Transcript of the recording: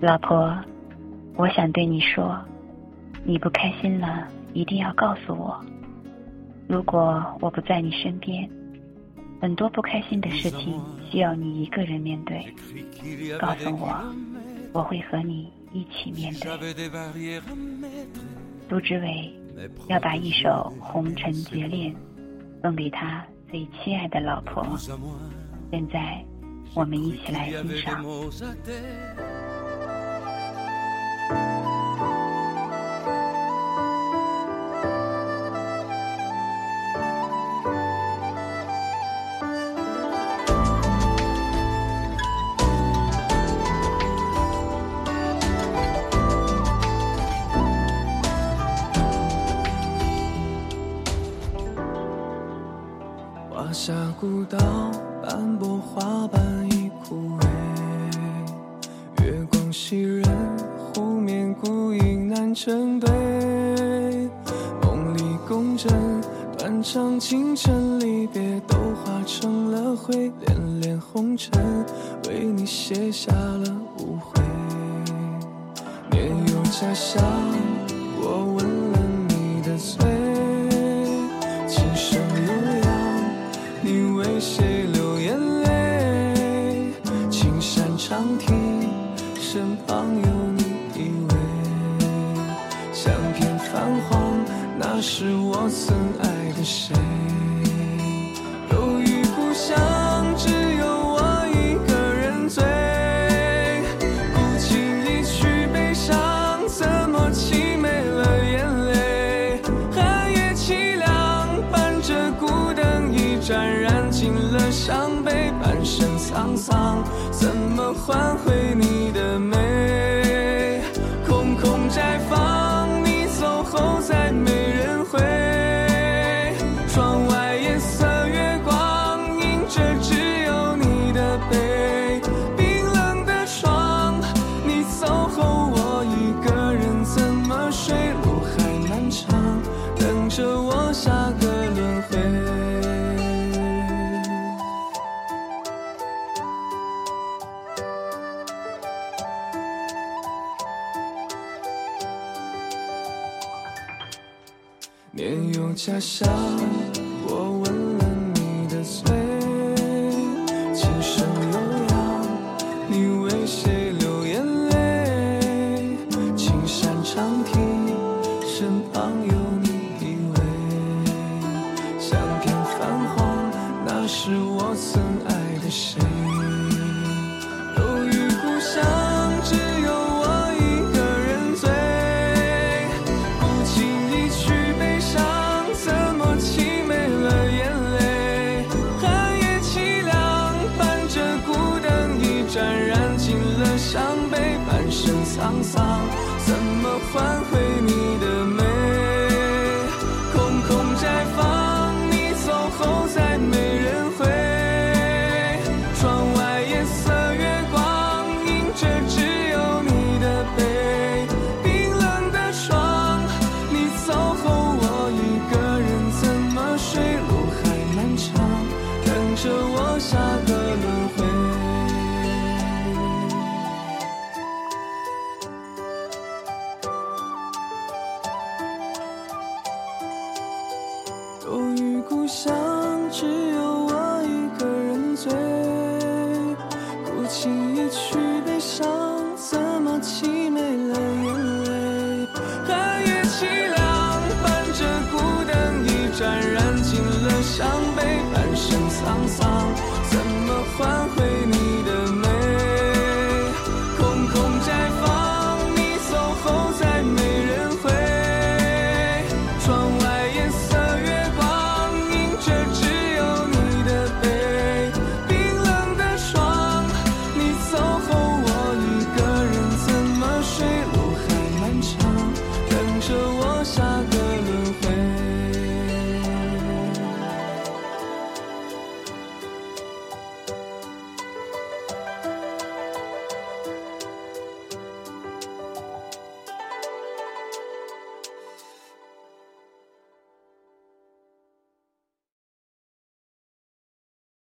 老婆，我想对你说，你不开心了，一定要告诉我。如果我不在你身边，很多不开心的事情需要你一个人面对。告诉我，我会和你一起面对。杜之伟要把一首《红尘劫恋》送给他最亲爱的老婆。现在，我们一起来欣赏。华夏古道，斑驳花瓣已枯萎，月光袭人，湖面孤影难成对。梦里共枕，断肠情深离别都化成了灰，恋恋红尘，为你写下了无悔。年幼家乡，我吻了你的嘴。身旁有你依偎。相片泛黄，那是我曾爱的谁？忧郁故乡，只有我一个人醉。不经意去悲伤，怎么凄美了眼泪？寒夜凄凉，伴着孤灯一盏，燃尽了伤悲。半生沧桑，怎么换回窗外夜色月光，映着只有你的背。冰冷的床，你走后我一个人怎么睡？路还漫长，等着我下个轮回。年幼家乡，是我曾爱的谁？忧郁故乡，只有我一个人醉。不经意去悲伤，怎么凄美了眼泪？寒夜凄凉，伴着孤灯一盏，燃尽了伤悲。半生沧桑，想，只有